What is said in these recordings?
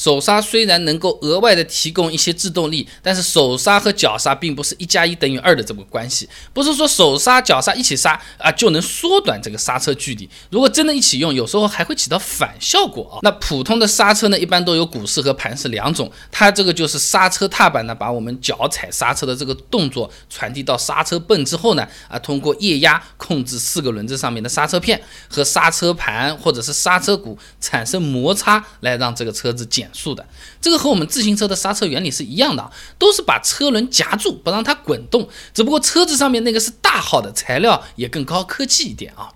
手刹虽然能够额外的提供一些制动力，但是手刹和脚刹并不是一加一等于二的这么关系，不是说手刹脚刹一起刹啊就能缩短这个刹车距离。如果真的一起用，有时候还会起到反效果啊。那普通的刹车呢，一般都有鼓式和盘式两种，它这个就是刹车踏板呢，把我们脚踩刹车的这个动作传递到刹车泵之后呢，啊，通过液压控制四个轮子上面的刹车片和刹车盘或者是刹车鼓产生摩擦，来让这个车子减速的。这个和我们自行车的刹车原理是一样的，都是把车轮夹住，不让它滚动。只不过车子上面那个是大号的材料，也更高科技一点啊。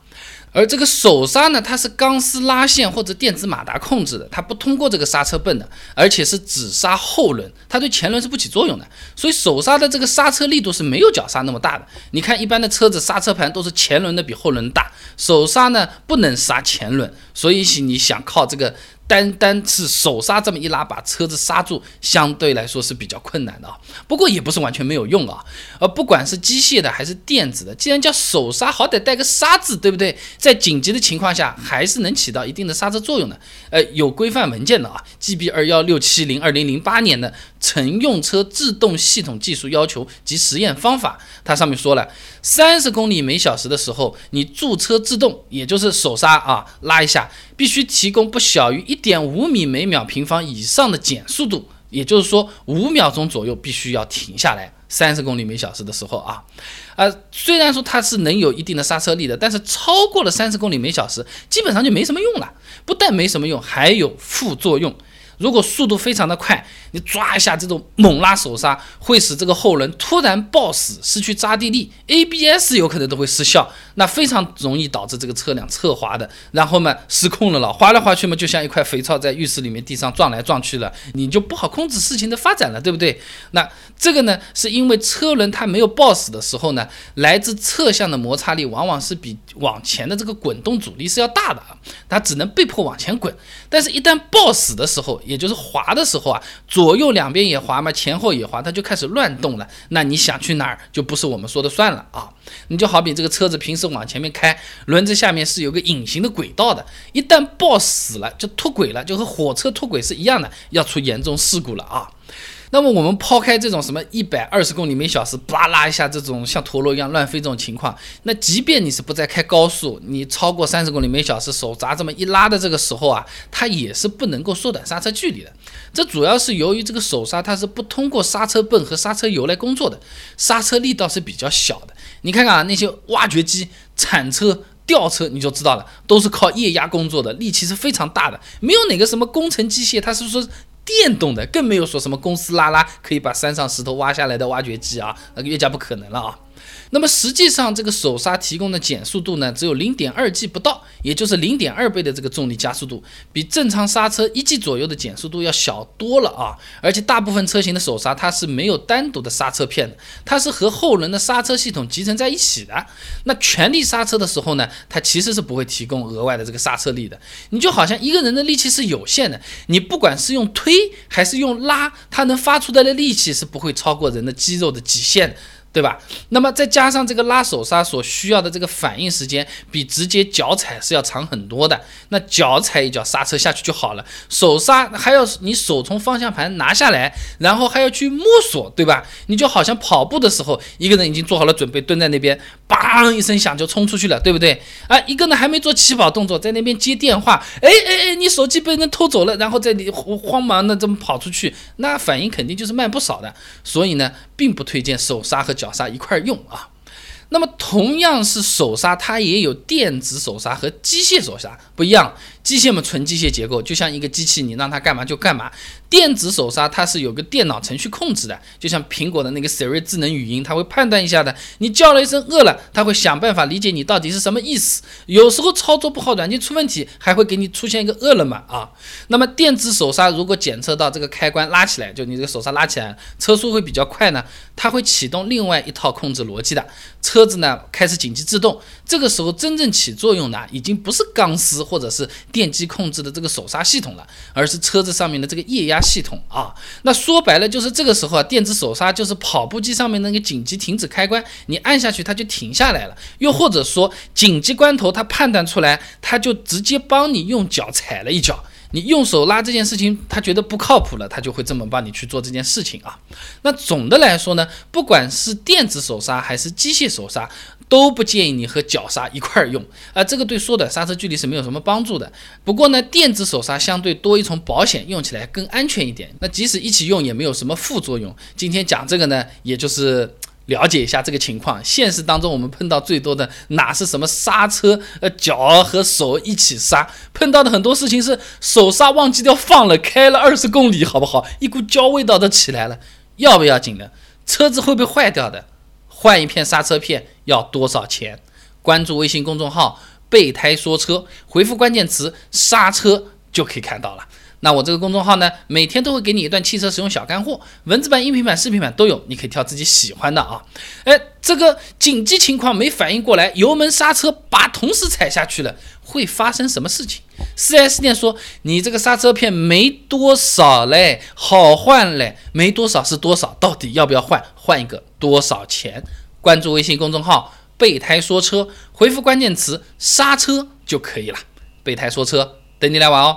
而这个手刹呢，它是钢丝拉线或者电子马达控制的，它不通过这个刹车泵的，而且是只刹后轮，它对前轮是不起作用的。所以手刹的这个刹车力度是没有脚刹那么大的。你看一般的车子刹车盘都是前轮的比后轮大，手刹呢不能刹前轮，所以你想靠这个。单单是手刹这么一拉，把车子刹住，相对来说是比较困难的啊。不过也不是完全没有用啊。呃不管是机械的还是电子的，既然叫手刹，好歹带个刹字，对不对？在紧急的情况下，还是能起到一定的刹车作用的。呃，有规范文件的啊，GB 二幺六七零二零零八年的乘用车制动系统技术要求及实验方法，它上面说了，三十公里每小时的时候，你驻车制动，也就是手刹啊，拉一下。必须提供不小于一点五米每秒平方以上的减速度，也就是说五秒钟左右必须要停下来。三十公里每小时的时候啊，啊，虽然说它是能有一定的刹车力的，但是超过了三十公里每小时，基本上就没什么用了。不但没什么用，还有副作用。如果速度非常的快，你抓一下这种猛拉手刹，会使这个后轮突然抱死，失去抓地力，ABS 有可能都会失效，那非常容易导致这个车辆侧滑的，然后嘛失控了了，滑来滑去嘛，就像一块肥皂在浴室里面地上撞来撞去了，你就不好控制事情的发展了，对不对？那这个呢，是因为车轮它没有抱死的时候呢，来自侧向的摩擦力往往是比往前的这个滚动阻力是要大的啊，它只能被迫往前滚，但是一旦抱死的时候，也就是滑的时候啊，左右两边也滑嘛，前后也滑，它就开始乱动了。那你想去哪儿，就不是我们说的算了啊。你就好比这个车子平时往前面开，轮子下面是有个隐形的轨道的，一旦抱死了，就脱轨了，就和火车脱轨是一样的，要出严重事故了啊。那么我们抛开这种什么一百二十公里每小时，巴拉一下这种像陀螺一样乱飞这种情况，那即便你是不在开高速，你超过三十公里每小时，手闸这么一拉的这个时候啊，它也是不能够缩短刹车距离的。这主要是由于这个手刹它是不通过刹车泵和刹车油来工作的，刹车力道是比较小的。你看看啊，那些挖掘机、铲车、吊车，你就知道了，都是靠液压工作的，力气是非常大的，没有哪个什么工程机械，它是说。电动的更没有说什么公司拉拉可以把山上石头挖下来的挖掘机啊，那个越加不可能了啊。那么实际上，这个手刹提供的减速度呢，只有零点二 G 不到，也就是零点二倍的这个重力加速度，比正常刹车一 G 左右的减速度要小多了啊！而且大部分车型的手刹它是没有单独的刹车片的，它是和后轮的刹车系统集成在一起的。那全力刹车的时候呢，它其实是不会提供额外的这个刹车力的。你就好像一个人的力气是有限的，你不管是用推还是用拉，它能发出来的力气是不会超过人的肌肉的极限。对吧？那么再加上这个拉手刹所需要的这个反应时间，比直接脚踩是要长很多的。那脚踩一脚刹车下去就好了，手刹还要你手从方向盘拿下来，然后还要去摸索，对吧？你就好像跑步的时候，一个人已经做好了准备，蹲在那边，梆一声响就冲出去了，对不对？啊，一个呢还没做起跑动作，在那边接电话，哎哎哎，你手机被人偷走了，然后在你慌忙的这么跑出去，那反应肯定就是慢不少的。所以呢，并不推荐手刹和脚。刹一块用啊，那么同样是手刹，它也有电子手刹和机械手刹不一样。机械嘛，纯机械结构，就像一个机器，你让它干嘛就干嘛。电子手刹它是有个电脑程序控制的，就像苹果的那个 Siri 智能语音，它会判断一下的。你叫了一声饿了，它会想办法理解你到底是什么意思。有时候操作不好，软件出问题，还会给你出现一个饿了么啊。那么电子手刹如果检测到这个开关拉起来，就你这个手刹拉起来，车速会比较快呢，它会启动另外一套控制逻辑的，车子呢开始紧急制动。这个时候真正起作用的已经不是钢丝或者是。电机控制的这个手刹系统了，而是车子上面的这个液压系统啊。那说白了就是这个时候啊，电子手刹就是跑步机上面那个紧急停止开关，你按下去它就停下来了。又或者说紧急关头它判断出来，它就直接帮你用脚踩了一脚。你用手拉这件事情，他觉得不靠谱了，他就会这么帮你去做这件事情啊。那总的来说呢，不管是电子手刹还是机械手刹，都不建议你和脚刹一块儿用啊，这个对缩短刹车距离是没有什么帮助的。不过呢，电子手刹相对多一重保险，用起来更安全一点。那即使一起用，也没有什么副作用。今天讲这个呢，也就是。了解一下这个情况，现实当中我们碰到最多的哪是什么刹车？呃，脚和手一起刹，碰到的很多事情是手刹忘记掉放了，开了二十公里，好不好？一股焦味道都起来了，要不要紧的？车子会不会坏掉的？换一片刹车片要多少钱？关注微信公众号“备胎说车”，回复关键词“刹车”就可以看到了。那我这个公众号呢，每天都会给你一段汽车使用小干货，文字版、音频版、视频版都有，你可以挑自己喜欢的啊。哎，这个紧急情况没反应过来，油门刹车把同时踩下去了，会发生什么事情？4S 店说你这个刹车片没多少嘞，好换嘞，没多少是多少？到底要不要换？换一个多少钱？关注微信公众号“备胎说车”，回复关键词“刹车”就可以了。备胎说车，等你来玩哦。